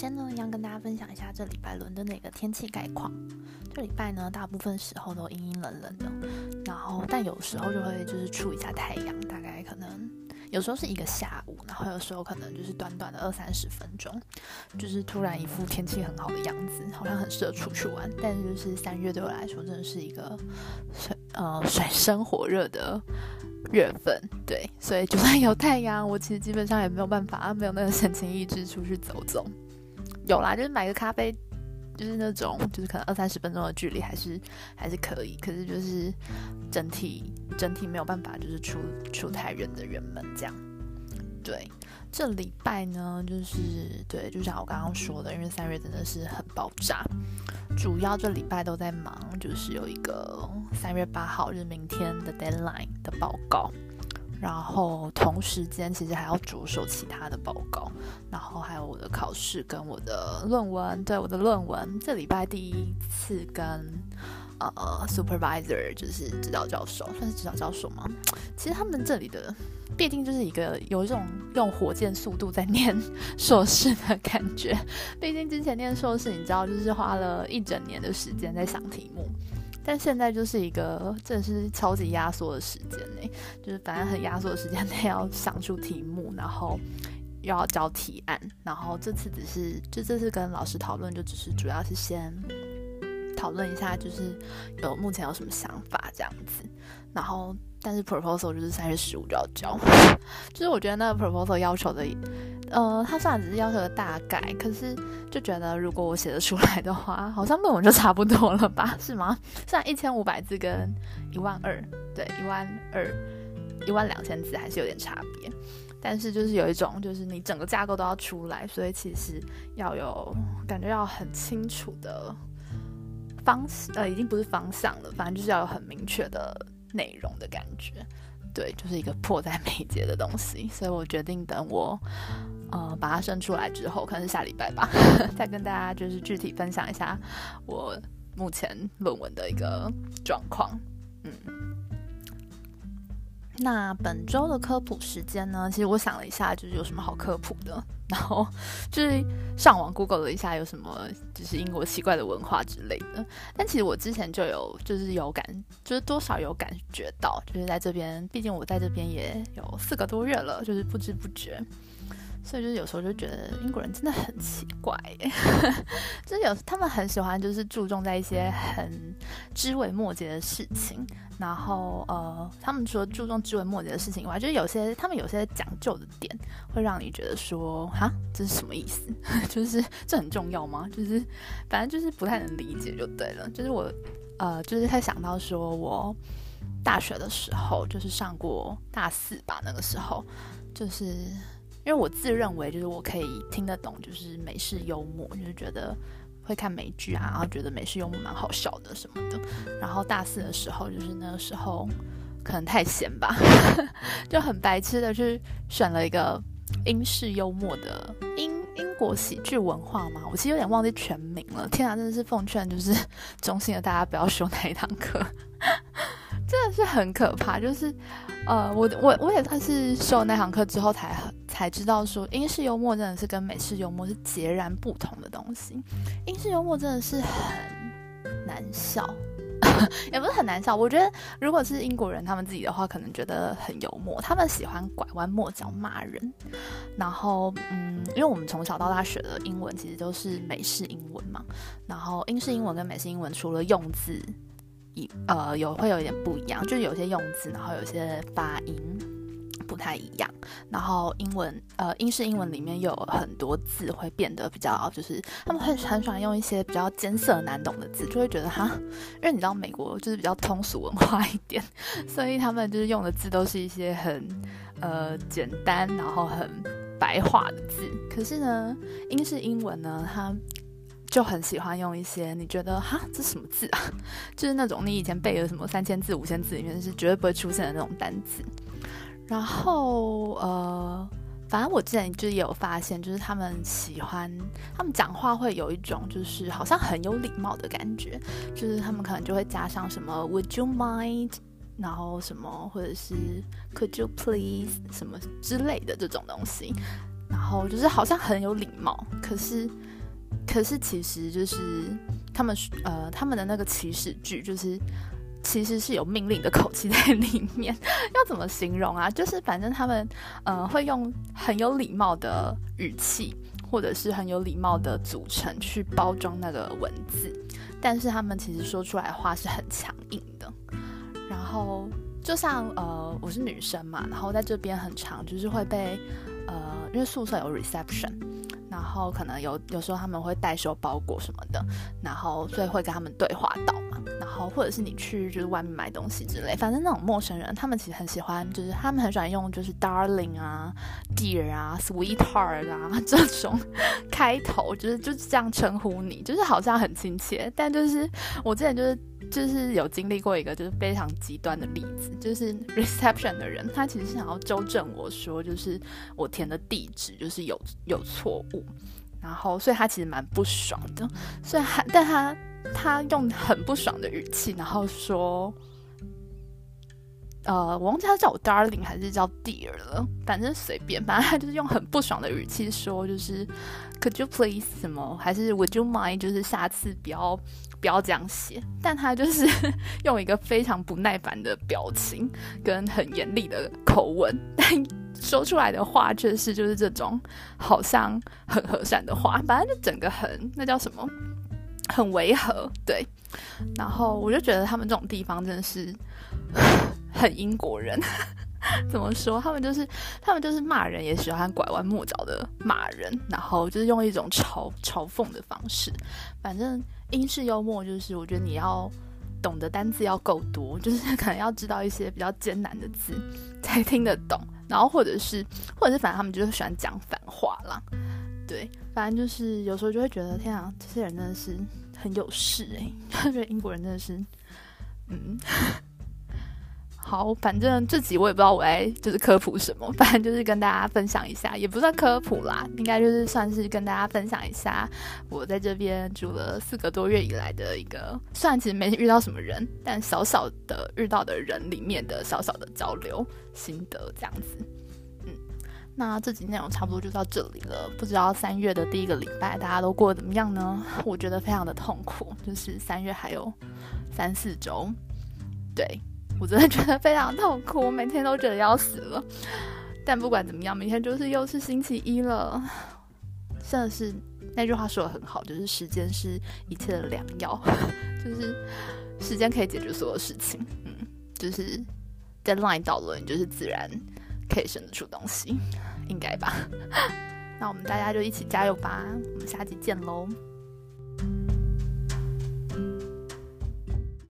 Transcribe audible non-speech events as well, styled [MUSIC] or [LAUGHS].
先呢，要跟大家分享一下这礼拜伦敦的一个天气概况。这礼拜呢，大部分时候都阴阴冷冷的，然后但有时候就会就是出一下太阳，大概可能有时候是一个下午，然后有时候可能就是短短的二三十分钟，就是突然一副天气很好的样子，好像很适合出去玩。但是就是三月对我来说真的是一个水呃水深火热的月份，对，所以就算有太阳，我其实基本上也没有办法，没有那个神情意志出去走走。有啦，就是买个咖啡，就是那种，就是可能二三十分钟的距离，还是还是可以。可是就是整体整体没有办法，就是出出太远的人们这样。对，这礼拜呢，就是对，就像我刚刚说的，因为三月真的是很爆炸，主要这礼拜都在忙，就是有一个三月八号，就是明天的 deadline 的报告。然后同时间其实还要着手其他的报告，然后还有我的考试跟我的论文。对我的论文，这礼拜第一次跟呃 supervisor 就是指导教授，算是指导教授吗？其实他们这里的毕竟就是一个有一种用火箭速度在念 [LAUGHS] 硕士的感觉。毕竟之前念硕士，你知道就是花了一整年的时间在想题目。但现在就是一个，真的是超级压缩的时间内，就是反正很压缩的时间内要想出题目，然后又要交提案，然后这次只是就这次跟老师讨论，就只是主要是先讨论一下，就是有目前有什么想法这样子，然后但是 proposal 就是三月十五就要交，[LAUGHS] 就是我觉得那个 proposal 要求的。呃，他虽然只是要求个大概，可是就觉得如果我写得出来的话，好像论文就差不多了吧？是吗？虽然一千五百字跟一万二，对，一万二、一万两千字还是有点差别，但是就是有一种，就是你整个架构都要出来，所以其实要有感觉要很清楚的方，呃，已经不是方向了，反正就是要有很明确的内容的感觉。对，就是一个迫在眉睫的东西，所以我决定等我。呃，把它生出来之后，可能是下礼拜吧，[LAUGHS] 再跟大家就是具体分享一下我目前论文的一个状况。嗯，那本周的科普时间呢？其实我想了一下，就是有什么好科普的，然后 [LAUGHS] 就是上网 Google 了一下有什么就是英国奇怪的文化之类的。但其实我之前就有就是有感，就是多少有感觉到，就是在这边，毕竟我在这边也有四个多月了，就是不知不觉。所以就是有时候就觉得英国人真的很奇怪，[LAUGHS] 就是有他们很喜欢就是注重在一些很枝微末节的事情，然后呃，他们除了注重枝微末节的事情以外，就是有些他们有些讲究的点会让你觉得说哈，这是什么意思？[LAUGHS] 就是这很重要吗？就是反正就是不太能理解就对了。就是我呃，就是在想到说我大学的时候就是上过大四吧，那个时候就是。因为我自认为就是我可以听得懂，就是美式幽默，就是觉得会看美剧啊，然后觉得美式幽默蛮好笑的什么的。然后大四的时候，就是那个时候可能太闲吧，[LAUGHS] 就很白痴的去选了一个英式幽默的英英国喜剧文化嘛。我其实有点忘记全名了。天啊，真的是奉劝就是 [LAUGHS] 中性的大家不要修那一堂课，[LAUGHS] 真的是很可怕。就是呃，我我我也算是修那堂课之后才。才知道说英式幽默真的是跟美式幽默是截然不同的东西。英式幽默真的是很难笑，[LAUGHS] 也不是很难笑。我觉得如果是英国人他们自己的话，可能觉得很幽默。他们喜欢拐弯抹角骂人。然后，嗯，因为我们从小到大学的英文其实都是美式英文嘛。然后英式英文跟美式英文除了用字，一呃有会有一点不一样，就是有些用字，然后有些发音。不太一样，然后英文呃英式英文里面有很多字会变得比较，就是他们很很喜欢用一些比较艰涩难懂的字，就会觉得哈，因为你知道美国就是比较通俗文化一点，[LAUGHS] 所以他们就是用的字都是一些很呃简单然后很白话的字。可是呢，英式英文呢，它就很喜欢用一些你觉得哈这什么字啊，[LAUGHS] 就是那种你以前背的什么三千字五千字里面是绝对不会出现的那种单词。然后呃，反正我之前就也有发现，就是他们喜欢他们讲话会有一种就是好像很有礼貌的感觉，就是他们可能就会加上什么 Would you mind，然后什么或者是 Could you please 什么之类的这种东西，然后就是好像很有礼貌，可是可是其实就是他们呃他们的那个起始句就是其实是有命令的口气在里面，[LAUGHS] 要怎么形容啊？就是反正他们呃会用很有礼貌的语气或者是很有礼貌的组成去包装那个文字，但是他们其实说出来的话是很强硬的。然后就像呃我是女生嘛，然后在这边很长就是会被呃因为宿舍有 reception。然后可能有有时候他们会代收包裹什么的，然后所以会跟他们对话到嘛。然后或者是你去就是外面买东西之类，反正那种陌生人，他们其实很喜欢，就是他们很喜欢用就是 darling 啊、dear 啊、sweetheart 啊 [LAUGHS] 这种开头，就是就是这样称呼你，就是好像很亲切。但就是我之前就是。就是有经历过一个就是非常极端的例子，就是 reception 的人，他其实想要纠正我说，就是我填的地址就是有有错误，然后所以他其实蛮不爽的，所以他但他他用很不爽的语气，然后说。呃，我忘记他叫我 darling 还是叫 dear 了，反正随便，反正他就是用很不爽的语气说，就是 could you please 什么，还是 would you mind，就是下次不要不要这样写，但他就是用一个非常不耐烦的表情跟很严厉的口吻，但说出来的话却是就是这种好像很和善的话，反正就整个很那叫什么，很违和，对，然后我就觉得他们这种地方真的是。很英国人，[LAUGHS] 怎么说？他们就是他们就是骂人也喜欢拐弯抹角的骂人，然后就是用一种嘲嘲讽的方式。反正英式幽默就是，我觉得你要懂得单字要够多，就是可能要知道一些比较艰难的字才听得懂。然后或者是或者是反正他们就是喜欢讲反话啦。对，反正就是有时候就会觉得天啊，这些人真的是很有事哎，[LAUGHS] 觉得英国人真的是嗯。好，反正这集我也不知道我在就是科普什么，[LAUGHS] 反正就是跟大家分享一下，也不算科普啦，应该就是算是跟大家分享一下我在这边住了四个多月以来的一个，虽然其实没遇到什么人，但小小的遇到的人里面的小小的交流心得这样子。嗯，那这集内容差不多就到这里了，不知道三月的第一个礼拜大家都过得怎么样呢？[LAUGHS] 我觉得非常的痛苦，就是三月还有三四周，对。我真的觉得非常痛苦，我每天都觉得要死了。但不管怎么样，明天就是又是星期一了。真的是那句话说的很好，就是时间是一切的良药，[LAUGHS] 就是时间可以解决所有事情。嗯，就是 deadline 到了，你就是自然可以生得出东西，应该吧？[LAUGHS] 那我们大家就一起加油吧！我们下期见喽。